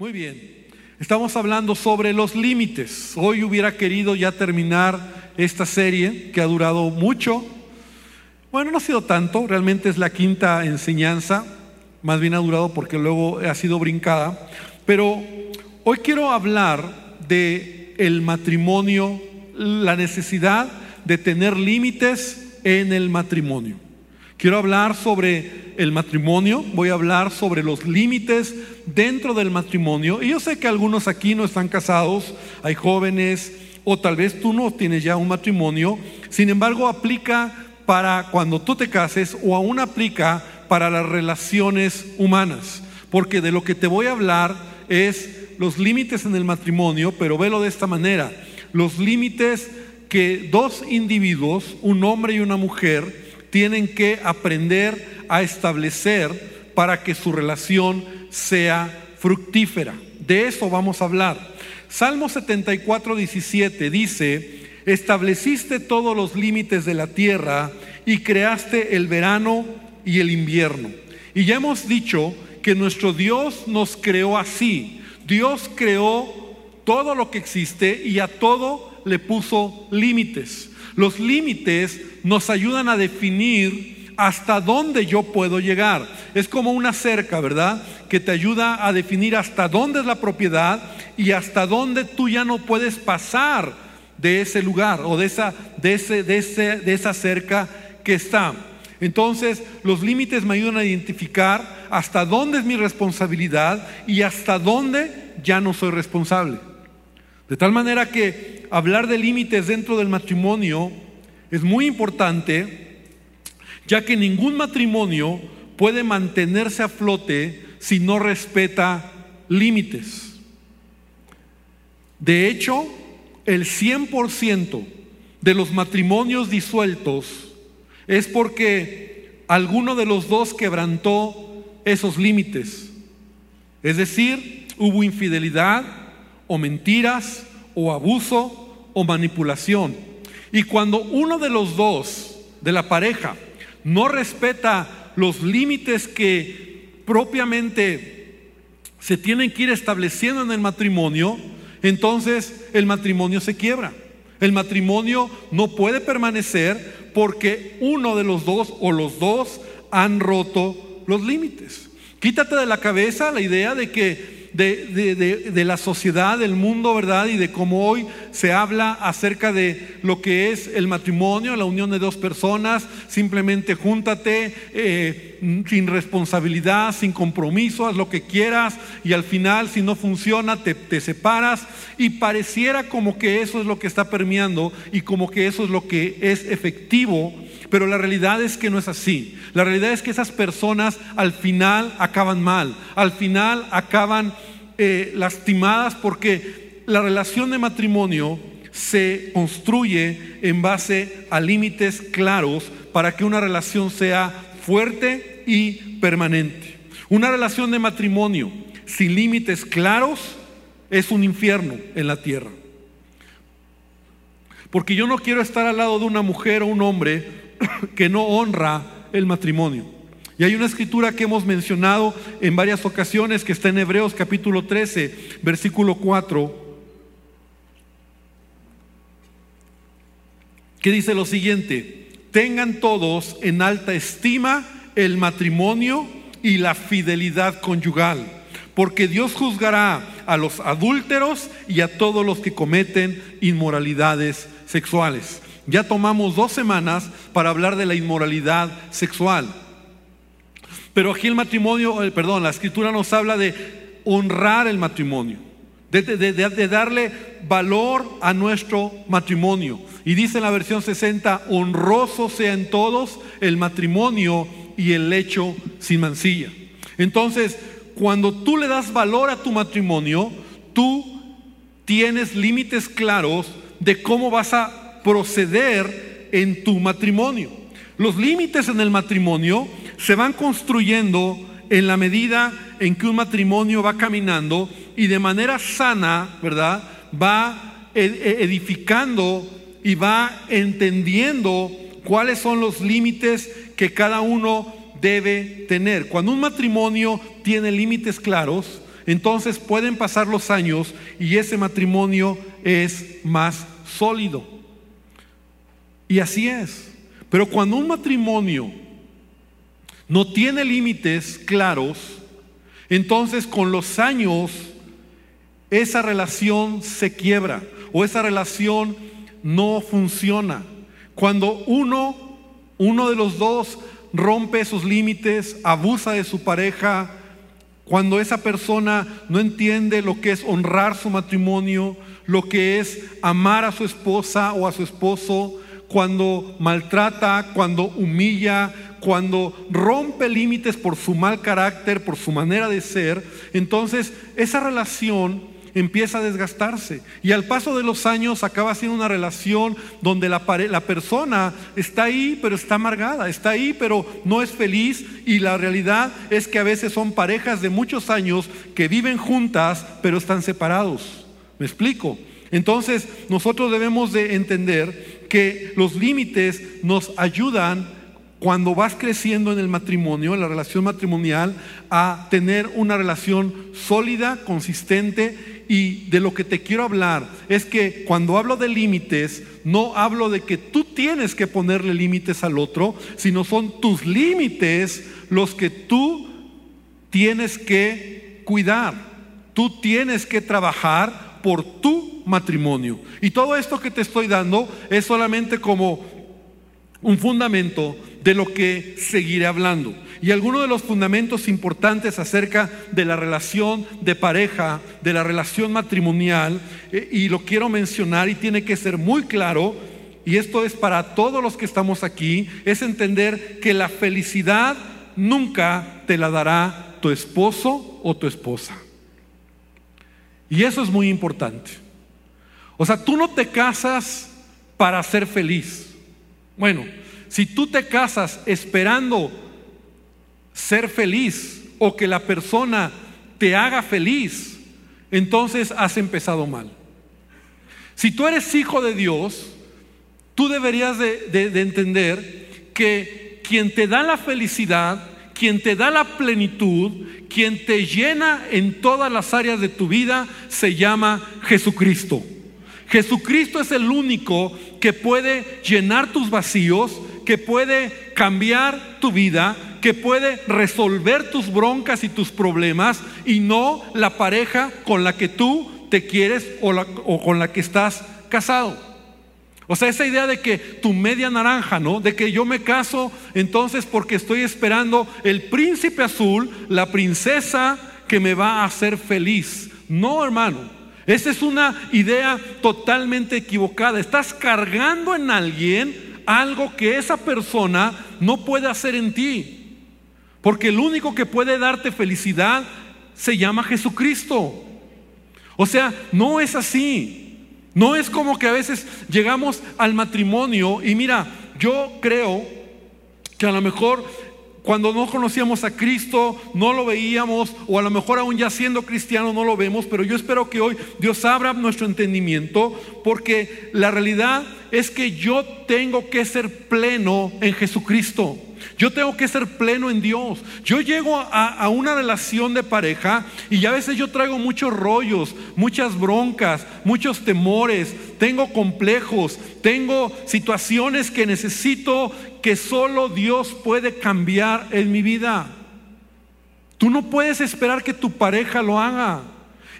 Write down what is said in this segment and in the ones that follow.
Muy bien. Estamos hablando sobre los límites. Hoy hubiera querido ya terminar esta serie que ha durado mucho. Bueno, no ha sido tanto, realmente es la quinta enseñanza, más bien ha durado porque luego ha sido brincada, pero hoy quiero hablar de el matrimonio, la necesidad de tener límites en el matrimonio. Quiero hablar sobre el matrimonio, voy a hablar sobre los límites dentro del matrimonio. Y yo sé que algunos aquí no están casados, hay jóvenes, o tal vez tú no tienes ya un matrimonio, sin embargo aplica para cuando tú te cases o aún aplica para las relaciones humanas, porque de lo que te voy a hablar es los límites en el matrimonio, pero velo de esta manera, los límites que dos individuos, un hombre y una mujer, tienen que aprender a establecer para que su relación sea fructífera. De eso vamos a hablar. Salmo 74, 17 dice, estableciste todos los límites de la tierra y creaste el verano y el invierno. Y ya hemos dicho que nuestro Dios nos creó así. Dios creó todo lo que existe y a todo le puso límites. Los límites nos ayudan a definir hasta dónde yo puedo llegar. Es como una cerca, ¿verdad? Que te ayuda a definir hasta dónde es la propiedad y hasta dónde tú ya no puedes pasar de ese lugar o de esa, de ese, de ese, de esa cerca que está. Entonces, los límites me ayudan a identificar hasta dónde es mi responsabilidad y hasta dónde ya no soy responsable. De tal manera que hablar de límites dentro del matrimonio es muy importante, ya que ningún matrimonio puede mantenerse a flote si no respeta límites. De hecho, el 100% de los matrimonios disueltos es porque alguno de los dos quebrantó esos límites. Es decir, hubo infidelidad o mentiras o abuso o manipulación. Y cuando uno de los dos de la pareja no respeta los límites que propiamente se tienen que ir estableciendo en el matrimonio, entonces el matrimonio se quiebra. El matrimonio no puede permanecer porque uno de los dos o los dos han roto los límites. Quítate de la cabeza la idea de que de, la sociedad, del mundo, ¿verdad? Y de cómo hoy se habla acerca de lo que es el matrimonio, la unión de dos personas, simplemente júntate eh, sin responsabilidad, sin compromiso, haz lo que quieras y al final si no funciona te, te separas y pareciera como que eso es lo que está permeando y como que eso es lo que es efectivo pero la realidad es que no es así. La realidad es que esas personas al final acaban mal, al final acaban eh, lastimadas porque la relación de matrimonio se construye en base a límites claros para que una relación sea fuerte y permanente. Una relación de matrimonio sin límites claros es un infierno en la tierra. Porque yo no quiero estar al lado de una mujer o un hombre que no honra el matrimonio. Y hay una escritura que hemos mencionado en varias ocasiones que está en Hebreos capítulo 13, versículo 4, que dice lo siguiente, tengan todos en alta estima el matrimonio y la fidelidad conyugal, porque Dios juzgará a los adúlteros y a todos los que cometen inmoralidades sexuales. Ya tomamos dos semanas para hablar de la inmoralidad sexual. Pero aquí el matrimonio, eh, perdón, la escritura nos habla de honrar el matrimonio, de, darle valor a nuestro matrimonio. Y dice en la versión 60, honroso sea en todos el matrimonio y el lecho sin mancilla. Entonces, cuando tú le das valor a tu matrimonio, tú tienes límites claros de cómo vas a proceder en tu matrimonio. Los límites en el matrimonio se van construyendo en la medida en que un matrimonio va caminando y de manera sana, ¿verdad? Va e-, e-, edificando y va entendiendo cuáles son los límites que cada uno debe tener. Cuando un matrimonio tiene límites claros, entonces pueden pasar los años y ese matrimonio es más sólido. Y así es. Pero cuando un matrimonio no tiene límites claros, entonces con los años esa relación se quiebra o esa relación no funciona. Cuando uno, uno de los dos rompe sus límites, abusa de su pareja, cuando esa persona no entiende lo que es honrar su matrimonio, lo que es amar a su esposa o a su esposo, cuando maltrata, cuando humilla, cuando rompe límites por su mal carácter, por su manera de ser, entonces esa relación empieza a desgastarse. Y al paso de los años acaba siendo una relación donde la, la, persona está ahí, pero está amargada, está ahí, pero no es feliz. Y la realidad es que a veces son parejas de muchos años que viven juntas, pero están separados. ¿Me explico? Entonces nosotros debemos de entender que los límites nos ayudan cuando vas creciendo en el matrimonio, en la relación matrimonial, a tener una relación sólida, consistente. Y de lo que te quiero hablar es que cuando hablo de límites, no hablo de que tú tienes que ponerle límites al otro, sino son tus límites los que tú tienes que cuidar. Tú tienes que trabajar por tu matrimonio. Y todo esto que te estoy dando es solamente como un fundamento de lo que seguiré hablando. Y algunos de los fundamentos importantes acerca de la relación de pareja, de la relación matrimonial, eh, y lo quiero mencionar y tiene que ser muy claro, y esto es para todos los que estamos aquí, es entender que la felicidad nunca te la dará tu esposo o tu esposa. Y eso es muy importante. O sea, tú no te casas para ser feliz. Bueno, si tú te casas esperando ser feliz o que la persona te haga feliz, entonces has empezado mal. Si tú eres hijo de Dios, tú deberías de, entender que quien te da la felicidad, quien te da la plenitud, quien te llena en todas las áreas de tu vida, se llama Jesucristo. Jesucristo es el único que puede llenar tus vacíos, que puede cambiar tu vida, que puede resolver tus broncas y tus problemas y no la pareja con la que tú te quieres o, con la que estás casado. O sea, esa idea de que tu media naranja, ¿no? De que yo me caso entonces porque estoy esperando el príncipe azul, la princesa que me va a hacer feliz. No, hermano. Esa es una idea totalmente equivocada. Estás cargando en alguien algo que esa persona no puede hacer en ti. Porque el único que puede darte felicidad se llama Jesucristo. O sea, no es así. No es como que a veces llegamos al matrimonio y mira, yo creo que a lo mejor cuando no conocíamos a Cristo, no lo veíamos, o a lo mejor aún ya siendo cristiano no lo vemos, pero yo espero que hoy Dios abra nuestro entendimiento, porque la realidad es que yo tengo que ser pleno en Jesucristo. Yo tengo que ser pleno en Dios. Yo llego a, una relación de pareja y a veces yo traigo muchos rollos, muchas broncas, muchos temores, tengo complejos, tengo situaciones que necesito que solo Dios puede cambiar en mi vida. Tú no puedes esperar que tu pareja lo haga.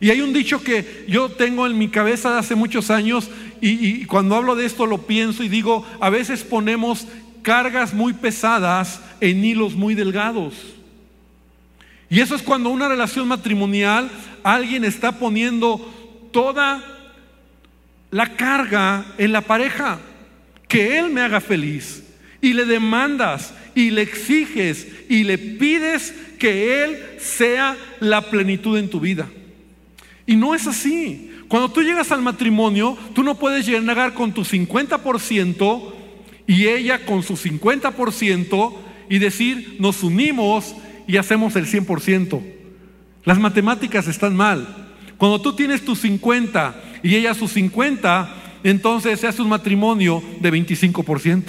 Y hay un dicho que yo tengo en mi cabeza de hace muchos años y, y, cuando hablo de esto lo pienso y digo, a veces ponemos cargas muy pesadas en hilos muy delgados. Y eso es cuando una relación matrimonial alguien está poniendo toda la carga en la pareja, que él me haga feliz. Y le demandas y le exiges y le pides que él sea la plenitud en tu vida. Y no es así. Cuando tú llegas al matrimonio, tú no puedes llegar con tu 50% y ella con su 50% y decir, nos unimos y hacemos el 100%. Las matemáticas están mal. Cuando tú tienes tu 50 y ella su 50, entonces se hace un matrimonio de 25%.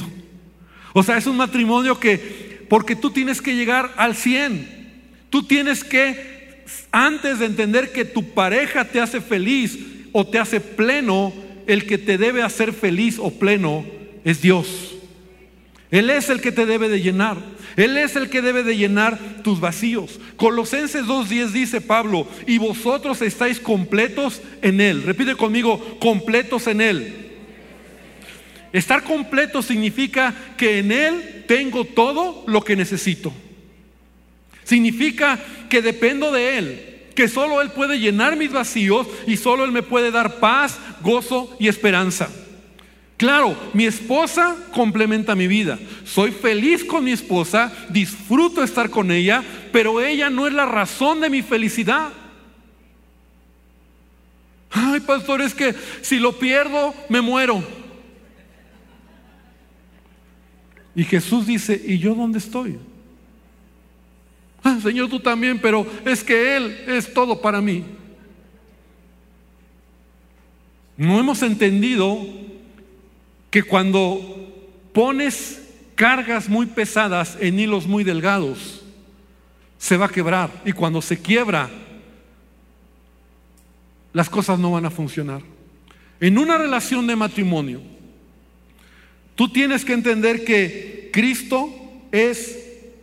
O sea, es un matrimonio que, porque tú tienes que llegar al 100, tú tienes que antes de entender que tu pareja te hace feliz o te hace pleno, el que te debe hacer feliz o pleno es Dios. Él es el que te debe de llenar. Él es el que debe de llenar tus vacíos. Colosenses 2.10 dice Pablo, y vosotros estáis completos en Él. Repite conmigo, completos en Él. Estar completo significa que en Él tengo todo lo que necesito. Significa que dependo de Él, que solo Él puede llenar mis vacíos y solo Él me puede dar paz, gozo y esperanza. Claro, mi esposa complementa mi vida. Soy feliz con mi esposa, disfruto estar con ella, pero ella no es la razón de mi felicidad. Ay, pastor, es que si lo pierdo, me muero. Y Jesús dice, ¿y yo dónde estoy? Ah, Señor, tú también, pero es que Él es todo para mí. No hemos entendido que cuando pones cargas muy pesadas en hilos muy delgados, se va a quebrar. Y cuando se quiebra, las cosas no van a funcionar. En una relación de matrimonio, tú tienes que entender que Cristo es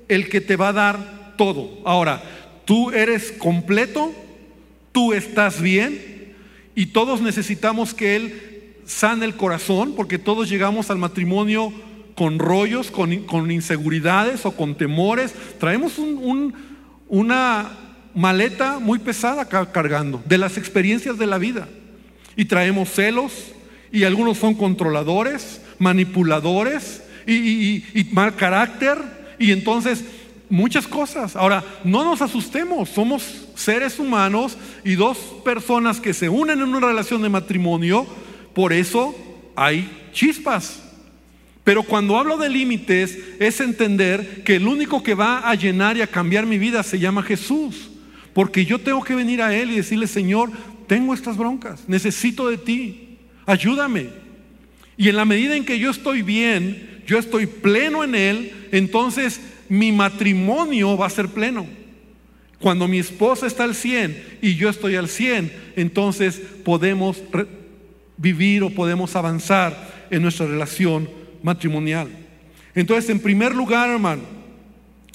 el que te va a dar todo. Ahora, tú eres completo, tú estás bien y todos necesitamos que Él sana el corazón, porque todos llegamos al matrimonio con rollos, con, inseguridades o con temores. Traemos una maleta muy pesada cargando de las experiencias de la vida. Y traemos celos, y algunos son controladores, manipuladores y mal carácter. Y entonces muchas cosas. Ahora, no nos asustemos, somos seres humanos y dos personas que se unen en una relación de matrimonio por eso hay chispas. Pero cuando hablo de límites es entender que el único que va a llenar y a cambiar mi vida se llama Jesús. Porque yo tengo que venir a Él y decirle, Señor, tengo estas broncas, necesito de ti, ayúdame. Y en la medida en que yo estoy bien, yo estoy pleno en Él, entonces mi matrimonio va a ser pleno. Cuando mi esposa está al 100 y yo estoy al 100, entonces podemos vivir o podemos avanzar en nuestra relación matrimonial. Entonces, en primer lugar, hermano,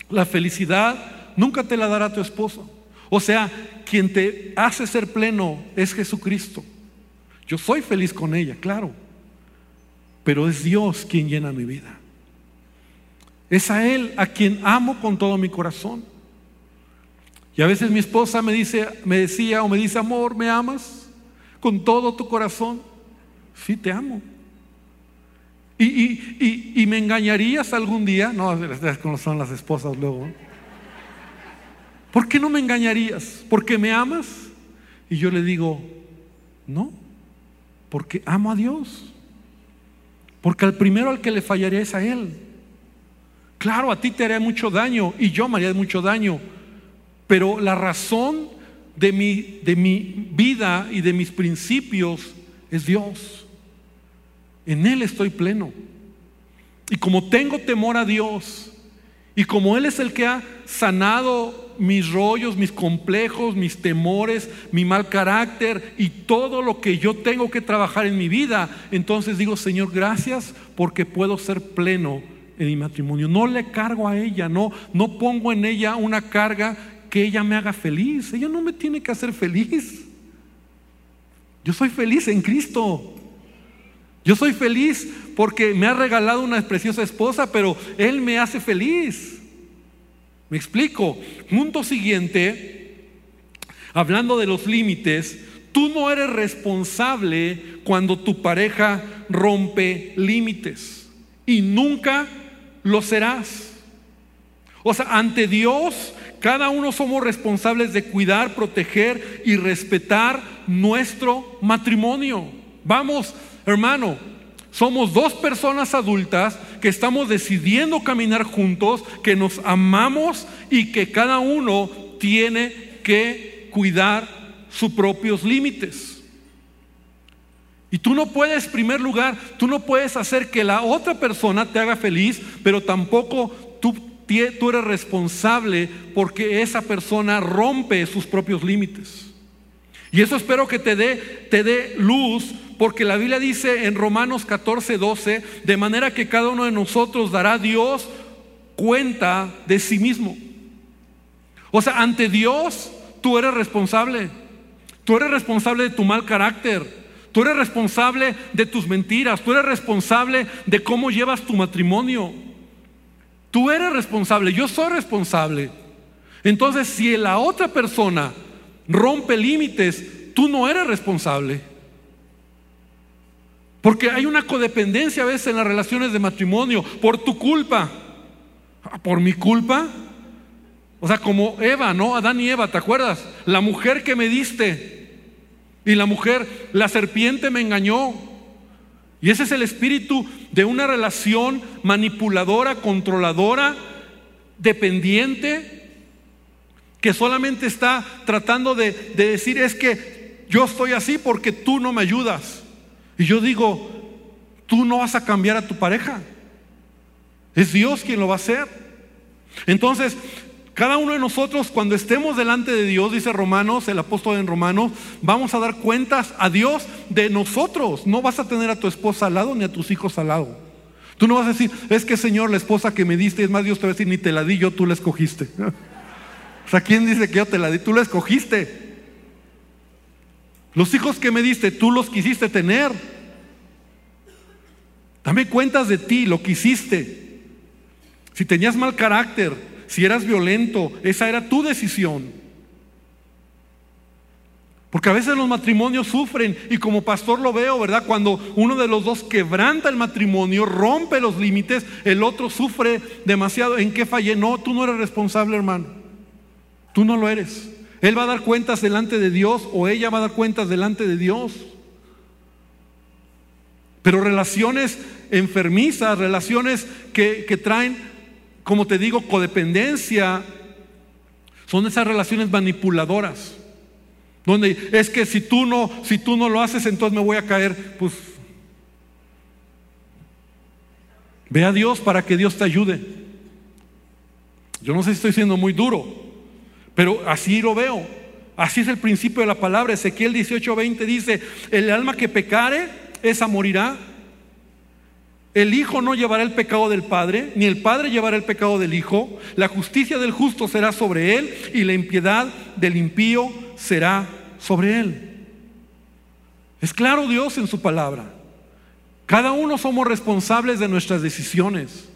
la felicidad nunca te la dará tu esposo. O sea, quien te hace ser pleno es Jesucristo. Yo soy feliz con ella, claro, pero es Dios quien llena mi vida. Es a Él a quien amo con todo mi corazón. Y a veces mi esposa me dice, me decía o me dice, amor, ¿me amas? Con todo tu corazón. Sí, te amo. ¿Y, me engañarías algún día? No, como son las esposas luego. ¿Por qué no me engañarías? ¿Porque me amas? Y yo le digo, no, porque amo a Dios. Porque al primero al que le fallaría es a Él. Claro, a ti te haré mucho daño y yo me haría mucho daño. Pero la razón de mi, de mi vida y de mis principios es Dios. En Él estoy pleno. Y como tengo temor a Dios, y como Él es el que ha sanado mis rollos, mis complejos, mis temores, mi mal carácter y todo lo que yo tengo que trabajar en mi vida, entonces digo, Señor, gracias porque puedo ser pleno en mi matrimonio. No le cargo a ella, no, no pongo en ella una carga que ella me haga feliz. Ella no me tiene que hacer feliz. Yo soy feliz en Cristo. Yo soy feliz porque me ha regalado una preciosa esposa, pero Él me hace feliz. Me explico. Punto siguiente, hablando de los límites, tú no eres responsable cuando tu pareja rompe límites y nunca lo serás. O sea, ante Dios, cada uno somos responsables de cuidar, proteger y respetar nuestro matrimonio. Vamos Hermano, somos dos personas adultas que estamos decidiendo caminar juntos, que nos amamos y que cada uno tiene que cuidar sus propios límites. Y tú no puedes, en primer lugar, tú no puedes hacer que la otra persona te haga feliz, pero tampoco tú tú eres responsable porque esa persona rompe sus propios límites. Y eso espero que te dé, te dé luz, porque la Biblia dice en Romanos 14, 12, de manera que cada uno de nosotros dará a Dios cuenta de sí mismo. O sea, ante Dios tú eres responsable. Tú eres responsable de tu mal carácter. Tú eres responsable de tus mentiras. Tú eres responsable de cómo llevas tu matrimonio. Tú eres responsable. Yo soy responsable. Entonces, si la otra persona rompe límites, tú no eres responsable. Porque hay una codependencia a veces en las relaciones de matrimonio por tu culpa. Ah, ¿Por mi culpa? O sea, como Eva, ¿no? Adán y Eva, ¿te acuerdas? La mujer que me diste. Y la mujer, la serpiente me engañó. Y ese es el espíritu de una relación manipuladora, controladora, dependiente, que solamente está tratando de, decir es que yo estoy así porque tú no me ayudas. Y yo digo, tú no vas a cambiar a tu pareja. Es Dios quien lo va a hacer. Entonces, cada uno de nosotros, cuando estemos delante de Dios, dice Romanos, el apóstol en Romanos, vamos a dar cuentas a Dios de nosotros. No vas a tener a tu esposa al lado ni a tus hijos al lado. Tú no vas a decir, es que Señor, la esposa que me diste, es más, Dios te va a decir, ni te la di yo, tú la escogiste. o sea, ¿quién dice que yo te la di? Tú la escogiste. Los hijos que me diste, tú los quisiste tener. Dame cuentas de ti, lo que hiciste. Si tenías mal carácter, si eras violento, esa era tu decisión. Porque a veces los matrimonios sufren y como pastor lo veo, ¿verdad? Cuando uno de los dos quebranta el matrimonio, rompe los límites, el otro sufre demasiado. ¿En qué fallé? No, tú no eres responsable, hermano. Tú no lo eres. Él va a dar cuentas delante de Dios o ella va a dar cuentas delante de Dios. Pero relaciones enfermizas, relaciones que, que traen como te digo, codependencia, son esas relaciones manipuladoras. Donde es que si tú no, si tú no lo haces, entonces me voy a caer. Pues ve a Dios para que Dios te ayude. Yo no sé si estoy siendo muy duro, pero así lo veo. Así es el principio de la palabra. Ezequiel 18:20 dice: El alma que pecare, esa morirá. El Hijo no llevará el pecado del Padre, ni el Padre llevará el pecado del Hijo. La justicia del justo será sobre él y la impiedad del impío será sobre él. Es claro Dios en su palabra. Cada uno somos responsables de nuestras decisiones.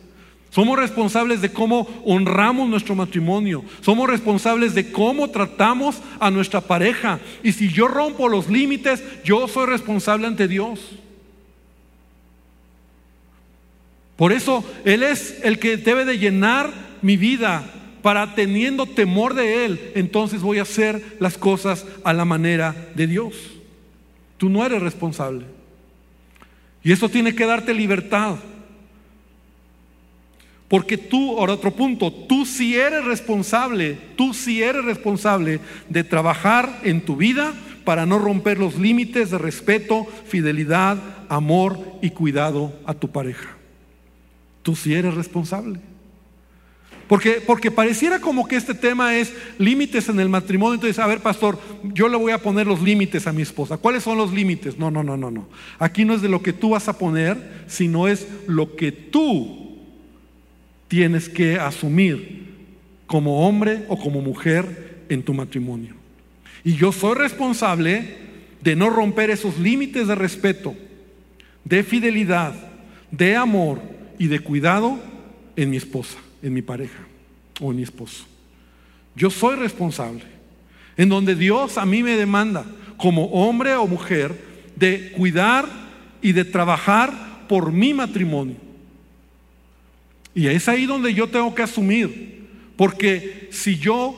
Somos responsables de cómo honramos nuestro matrimonio. Somos responsables de cómo tratamos a nuestra pareja. Y si yo rompo los límites, yo soy responsable ante Dios. Por eso Él es el que debe de llenar mi vida para teniendo temor de Él, entonces voy a hacer las cosas a la manera de Dios. Tú no eres responsable. Y eso tiene que darte libertad. Porque tú, ahora otro punto, tú sí eres responsable, tú sí eres responsable de trabajar en tu vida para no romper los límites de respeto, fidelidad, amor y cuidado a tu pareja. Tú sí eres responsable. Porque, porque pareciera como que este tema es límites en el matrimonio. Entonces, a ver, pastor, yo le voy a poner los límites a mi esposa. ¿Cuáles son los límites? No, no, no, no, no. Aquí no es de lo que tú vas a poner, sino es lo que tú tienes que asumir como hombre o como mujer en tu matrimonio. Y yo soy responsable de no romper esos límites de respeto, de fidelidad, de amor y de cuidado en mi esposa, en mi pareja o en mi esposo. Yo soy responsable. En donde Dios a mí me demanda, como hombre o mujer, de cuidar y de trabajar por mi matrimonio. Y es ahí donde yo tengo que asumir, porque si yo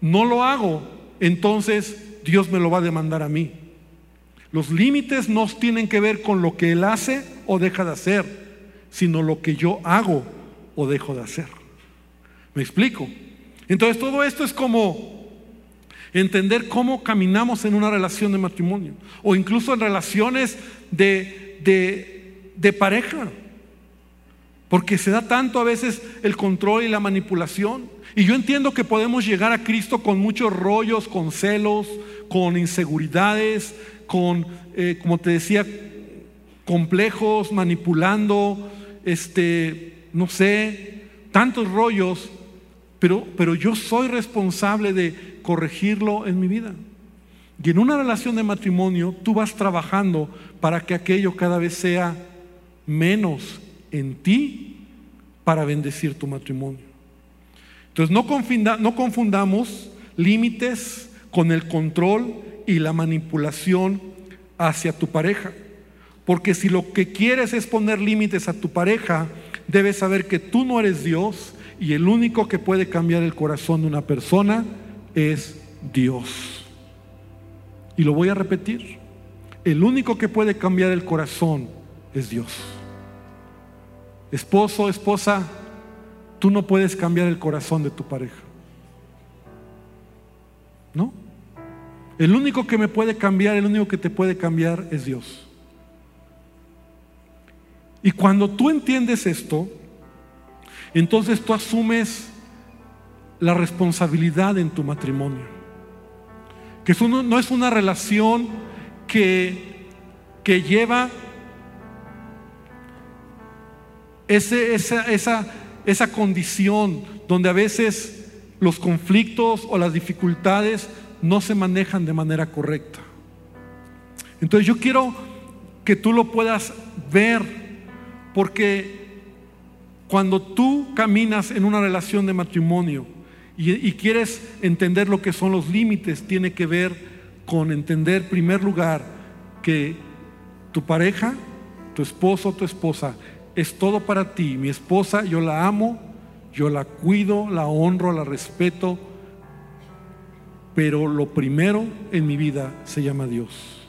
no lo hago, entonces Dios me lo va a demandar a mí. Los límites no tienen que ver con lo que Él hace o deja de hacer sino lo que yo hago o dejo de hacer. ¿Me explico? Entonces todo esto es como entender cómo caminamos en una relación de matrimonio o incluso en relaciones de, de, pareja. Porque se da tanto a veces el control y la manipulación. Y yo entiendo que podemos llegar a Cristo con muchos rollos, con celos, con inseguridades, con, eh, como te decía, complejos, manipulando, este, no sé, tantos rollos, pero, pero yo soy responsable de corregirlo en mi vida. Y en una relación de matrimonio, tú vas trabajando para que aquello cada vez sea menos en ti para bendecir tu matrimonio. Entonces no, no confundamos límites con el control y la manipulación hacia tu pareja. Porque si lo que quieres es poner límites a tu pareja, debes saber que tú no eres Dios y el único que puede cambiar el corazón de una persona es Dios. Y lo voy a repetir. El único que puede cambiar el corazón es Dios. Esposo, esposa, tú no puedes cambiar el corazón de tu pareja. ¿No? El único que me puede cambiar, el único que te puede cambiar es Dios. Y cuando tú entiendes esto, entonces tú asumes la responsabilidad en tu matrimonio. Que eso no, es una relación que, que lleva esa, esa, esa condición donde a veces los conflictos o las dificultades no se manejan de manera correcta. Entonces yo quiero que tú lo puedas ver porque cuando tú caminas en una relación de matrimonio y, quieres entender lo que son los límites, tiene que ver con entender, en primer lugar, que tu pareja, tu esposo tu esposa, es todo para ti. Mi esposa, yo la amo, yo la cuido, la honro, la respeto, pero lo primero en mi vida se llama Dios.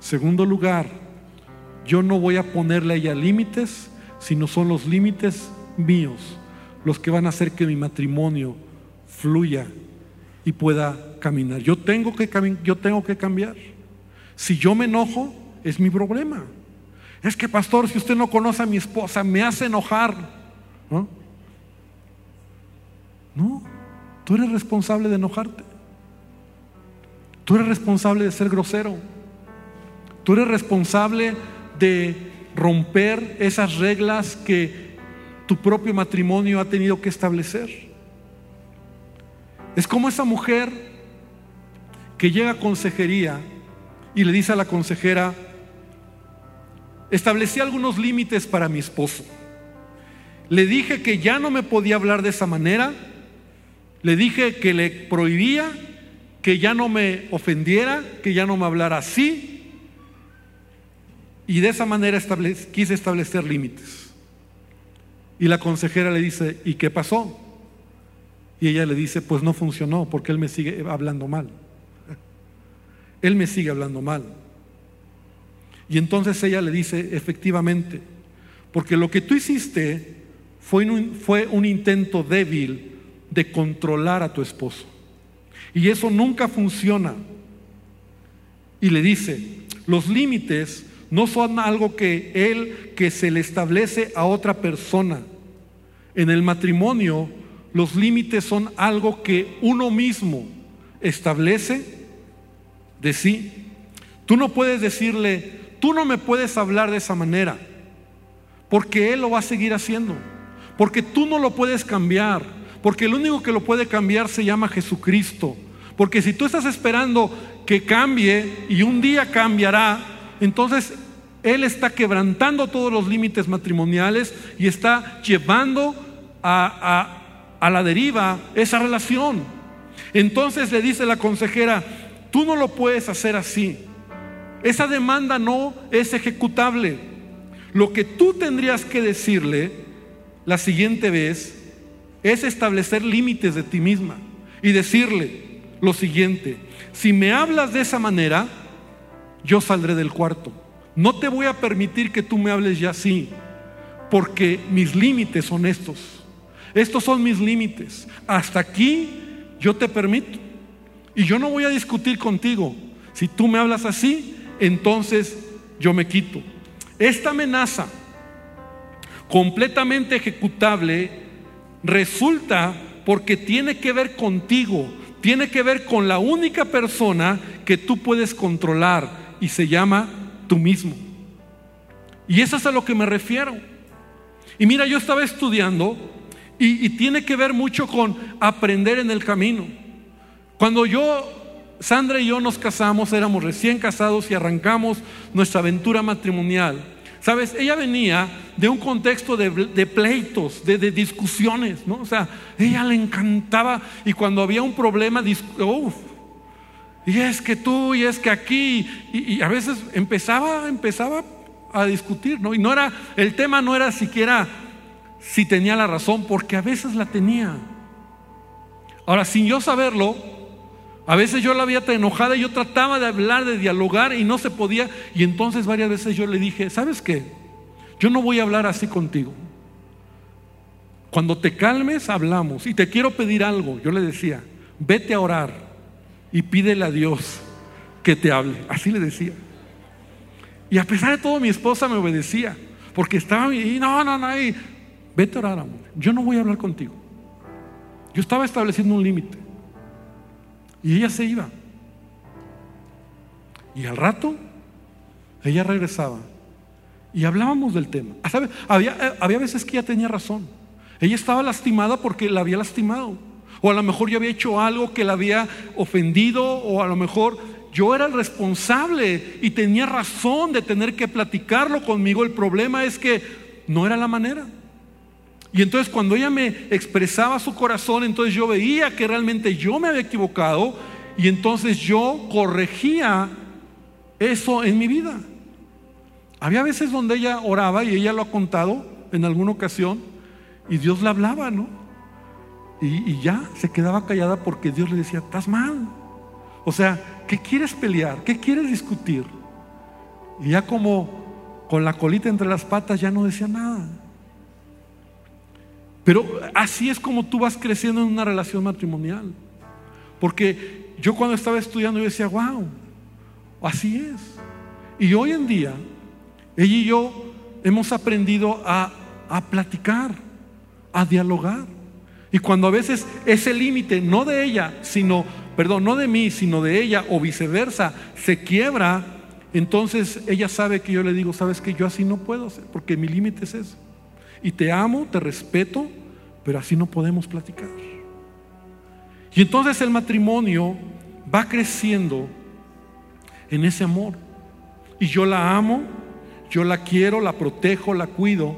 Segundo lugar, yo no voy a ponerle a ella límites, sino son los límites míos los que van a hacer que mi matrimonio fluya y pueda caminar. Yo tengo que, yo tengo que cambiar. Si yo me enojo, es mi problema. Es que, pastor, si usted no conoce a mi esposa, me hace enojar. ¿No? No, tú eres responsable de enojarte. Tú eres responsable de ser grosero. Tú eres responsable de romper esas reglas que tu propio matrimonio ha tenido que establecer. Es como esa mujer que llega a consejería y le dice a la consejera, establecí algunos límites para mi esposo. Le dije que ya no me podía hablar de esa manera, le dije que le prohibía, que ya no me ofendiera, que ya no me hablara así, y de esa manera quise establecer límites. Y la consejera le dice, ¿y qué pasó? Y ella le dice, pues no funcionó porque él me sigue hablando mal. Él me sigue hablando mal. Y entonces ella le dice, efectivamente, porque lo que tú hiciste fue un, fue un intento débil de controlar a tu esposo. Y eso nunca funciona. Y le dice, los límites no son algo que él, que se le establece a otra persona. En el matrimonio, los límites son algo que uno mismo establece de sí. Tú no puedes decirle, tú no me puedes hablar de esa manera, porque él lo va a seguir haciendo, porque tú no lo puedes cambiar, porque el único que lo puede cambiar se llama Jesucristo. Porque si tú estás esperando que cambie y un día cambiará, entonces Él está quebrantando todos los límites matrimoniales y está llevando a, la deriva esa relación. Entonces le dice la consejera, tú no lo puedes hacer así. Esa demanda no es ejecutable. Lo que tú tendrías que decirle la siguiente vez es establecer límites de ti misma y decirle lo siguiente, si me hablas de esa manera, yo saldré del cuarto. No te voy a permitir que tú me hables ya así, porque mis límites son estos. Estos son mis límites. Hasta aquí yo te permito. Y yo no voy a discutir contigo. Si tú me hablas así, entonces yo me quito. Esta amenaza completamente ejecutable, resulta porque tiene que ver contigo, tiene que ver con la única persona que tú puedes controlar y se llama tú mismo. Y eso es a lo que me refiero. Y mira, yo estaba estudiando y, tiene que ver mucho con aprender en el camino. Cuando yo, Sandra y yo nos casamos, éramos recién casados y arrancamos nuestra aventura matrimonial. Sabes, ella venía de un contexto de, pleitos, de, discusiones, ¿no? O sea, ella le encantaba y cuando había un problema, uff, y es que tú, y es que aquí, y, y, a veces empezaba, empezaba a discutir, ¿no? Y no era, el tema no era siquiera si tenía la razón, porque a veces la tenía. Ahora, sin yo saberlo, a veces yo la había tan enojada y yo trataba de hablar, de dialogar y no se podía. Y entonces varias veces yo le dije, ¿sabes qué? Yo no voy a hablar así contigo. Cuando te calmes, hablamos. Y te quiero pedir algo. Yo le decía, vete a orar y pídele a Dios que te hable. Así le decía. Y a pesar de todo, mi esposa me obedecía. Porque estaba y no, no, no, y, vete a orar, amor. Yo no voy a hablar contigo. Yo estaba estableciendo un límite. Y ella se iba. Y al rato, ella regresaba. Y hablábamos del tema. Ah, había, eh, había veces que ella tenía razón. Ella estaba lastimada porque la había lastimado. O a lo mejor yo había hecho algo que la había ofendido. O a lo mejor yo era el responsable y tenía razón de tener que platicarlo conmigo. El problema es que no era la manera. Y entonces cuando ella me expresaba su corazón, entonces yo veía que realmente yo me había equivocado y entonces yo corregía eso en mi vida. Había veces donde ella oraba y ella lo ha contado en alguna ocasión y Dios le hablaba, ¿no? Y, ya se quedaba callada porque Dios le decía, estás mal. O sea, ¿qué quieres pelear? ¿Qué quieres discutir? Y ya como con la colita entre las patas ya no decía nada. Pero así es como tú vas creciendo en una relación matrimonial. Porque yo cuando estaba estudiando yo decía, wow, así es. Y hoy en día, ella y yo hemos aprendido a, a platicar, a dialogar. Y cuando a veces ese límite, no de ella, sino, perdón, no de mí, sino de ella o viceversa, se quiebra, entonces ella sabe que yo le digo, sabes que yo así no puedo hacer, porque mi límite es eso. Y te amo, te respeto, pero así no podemos platicar. Y entonces el matrimonio va creciendo en ese amor. Y yo la amo, yo la quiero, la protejo, la cuido.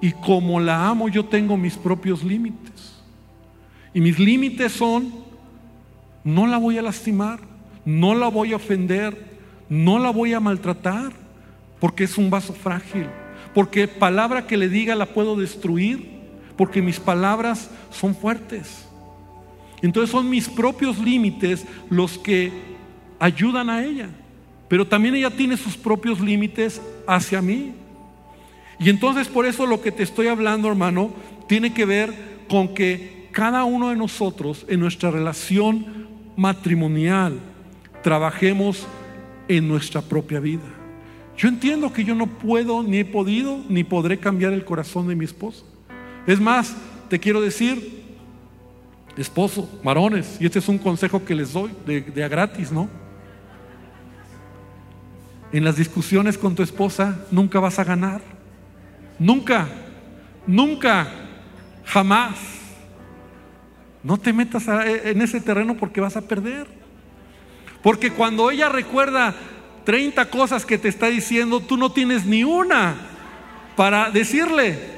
Y como la amo, yo tengo mis propios límites. Y mis límites son, no la voy a lastimar, no la voy a ofender, no la voy a maltratar, porque es un vaso frágil porque palabra que le diga la puedo destruir, porque mis palabras son fuertes. Entonces son mis propios límites los que ayudan a ella, pero también ella tiene sus propios límites hacia mí. Y entonces por eso lo que te estoy hablando, hermano, tiene que ver con que cada uno de nosotros en nuestra relación matrimonial trabajemos en nuestra propia vida. Yo entiendo que yo no puedo, ni he podido, ni podré cambiar el corazón de mi esposa. Es más, te quiero decir, esposo, varones, y este es un consejo que les doy de, a gratis, ¿no? En las discusiones con tu esposa nunca vas a ganar. Nunca, nunca, jamás. No te metas en ese terreno porque vas a perder. Porque cuando ella recuerda 30 cosas que te está diciendo, tú no tienes ni una para decirle.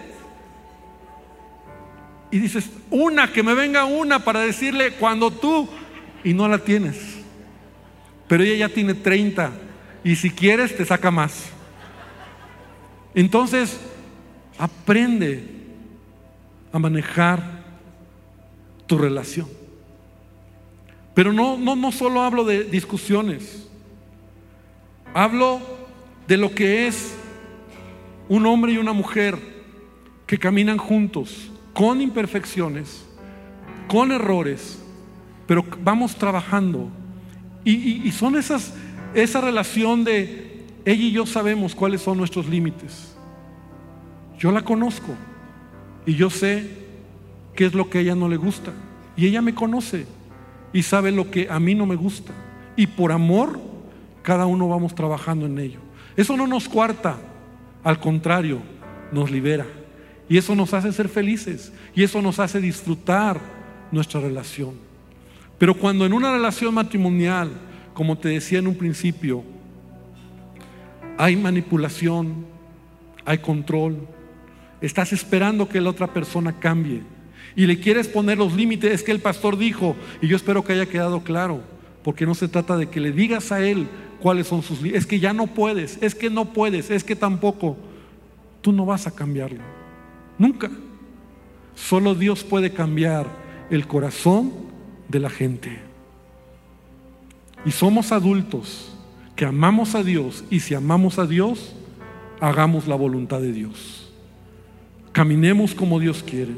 Y dices, una, que me venga una para decirle cuando tú, y no la tienes. Pero ella ya tiene 30 y si quieres te saca más. Entonces, aprende a manejar tu relación. Pero no, no, no solo hablo de discusiones. Hablo de lo que es un hombre y una mujer que caminan juntos, con imperfecciones, con errores, pero vamos trabajando. Y, son esas, esa relación de ella y yo sabemos cuáles son nuestros límites. Yo la conozco y yo sé qué es lo que a ella no le gusta. Y ella me conoce y sabe lo que a mí no me gusta. Y por amor, cada uno vamos trabajando en ello. Eso no nos cuarta, al contrario, nos libera. Y eso nos hace ser felices. Y eso nos hace disfrutar nuestra relación. Pero cuando en una relación matrimonial, como te decía en un principio, hay manipulación, hay control, estás esperando que la otra persona cambie y le quieres poner los límites, es que el pastor dijo, y yo espero que haya quedado claro, porque no se trata de que le digas a él cuáles son sus límites, es que ya no puedes, es que no puedes, es que tampoco, tú no vas a cambiarlo, nunca. Solo Dios puede cambiar el corazón de la gente. Y somos adultos que amamos a Dios y si amamos a Dios, hagamos la voluntad de Dios. Caminemos como Dios quiere.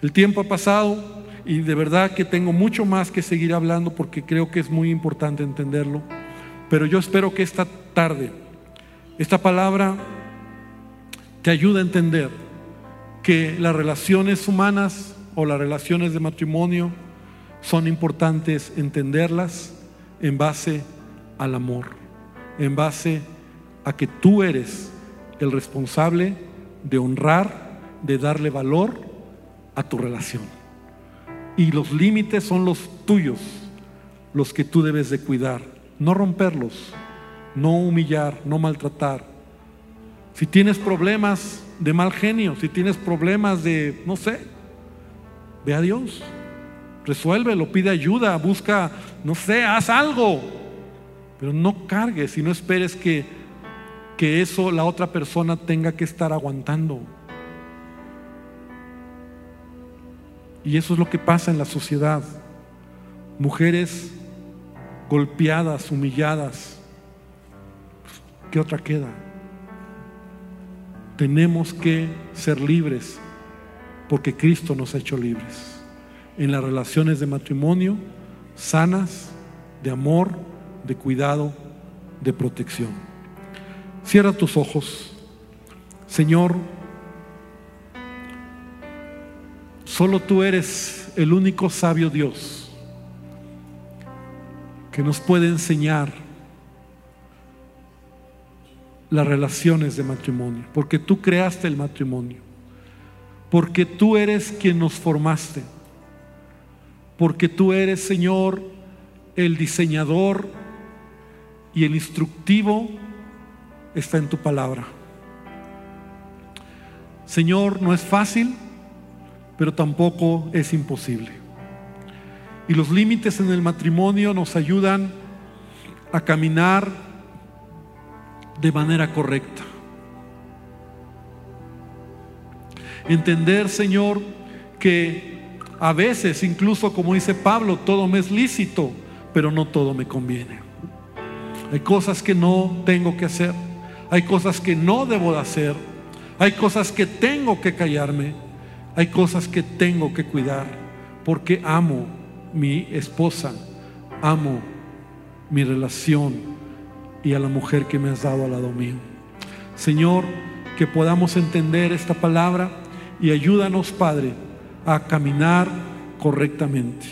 El tiempo ha pasado y de verdad que tengo mucho más que seguir hablando porque creo que es muy importante entenderlo. Pero yo espero que esta tarde, esta palabra te ayude a entender que las relaciones humanas o las relaciones de matrimonio son importantes entenderlas en base al amor, en base a que tú eres el responsable de honrar, de darle valor a tu relación. Y los límites son los tuyos, los que tú debes de cuidar, no romperlos, no humillar, no maltratar. Si tienes problemas de mal genio, si tienes problemas de, no sé, ve a Dios, resuélvelo, pide ayuda, busca, no sé, haz algo, pero no cargues y no esperes que, que eso la otra persona tenga que estar aguantando. Y eso es lo que pasa en la sociedad. Mujeres golpeadas, humilladas. ¿Qué otra queda? Tenemos que ser libres porque Cristo nos ha hecho libres. En las relaciones de matrimonio, sanas, de amor, de cuidado, de protección. Cierra tus ojos. Señor, Solo tú eres el único sabio Dios que nos puede enseñar las relaciones de matrimonio, porque tú creaste el matrimonio, porque tú eres quien nos formaste, porque tú eres, Señor, el diseñador y el instructivo está en tu palabra. Señor, no es fácil pero tampoco es imposible. Y los límites en el matrimonio nos ayudan a caminar de manera correcta. Entender, Señor, que a veces, incluso como dice Pablo, todo me es lícito, pero no todo me conviene. Hay cosas que no tengo que hacer, hay cosas que no debo de hacer, hay cosas que tengo que callarme hay cosas que tengo que cuidar porque amo mi esposa, amo mi relación y a la mujer que me has dado al lado mío. Señor, que podamos entender esta palabra y ayúdanos, Padre, a caminar correctamente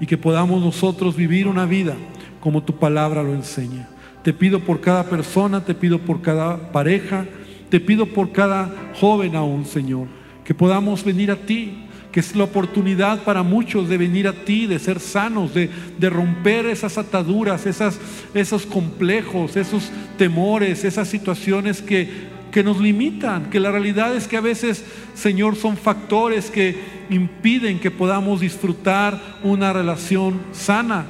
y que podamos nosotros vivir una vida como tu palabra lo enseña. Te pido por cada persona, te pido por cada pareja, te pido por cada joven aún, Señor que podamos venir a ti, que es la oportunidad para muchos de venir a ti, de ser sanos, de, romper esas ataduras, esas, esos complejos, esos temores, esas situaciones que, que nos limitan, que la realidad es que a veces, Señor, son factores que impiden que podamos disfrutar una relación sana,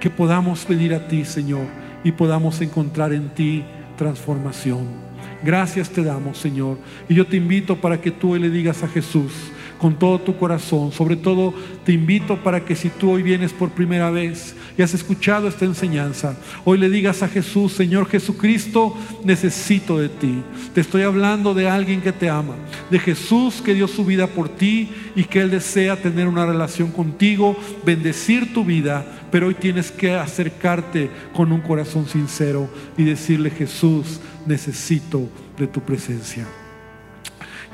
que podamos venir a ti, Señor, y podamos encontrar en ti transformación. Gracias te damos, Señor. Y yo te invito para que tú le digas a Jesús con todo tu corazón. Sobre todo te invito para que si tú hoy vienes por primera vez y has escuchado esta enseñanza, hoy le digas a Jesús, Señor Jesucristo, necesito de ti. Te estoy hablando de alguien que te ama, de Jesús que dio su vida por ti y que Él desea tener una relación contigo, bendecir tu vida, pero hoy tienes que acercarte con un corazón sincero y decirle, Jesús, necesito de tu presencia.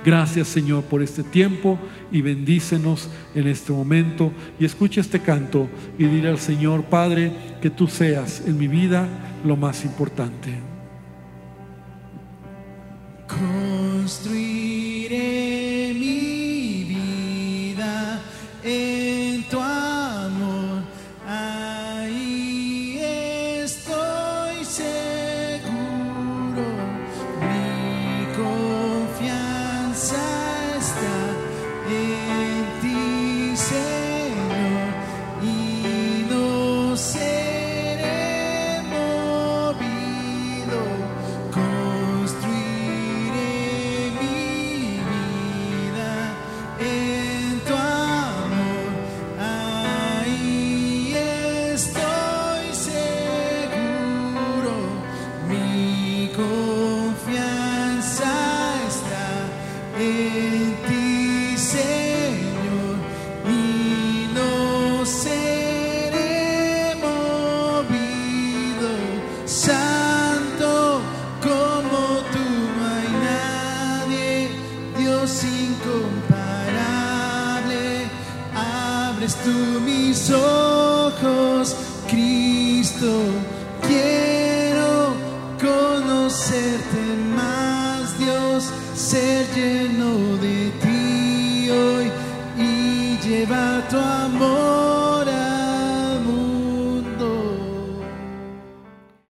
Gracias Señor por este tiempo y bendícenos en este momento. Y escucha este canto y dile al Señor, Padre, que tú seas en mi vida lo más importante. Construiré mi vida en tu amor. En ti,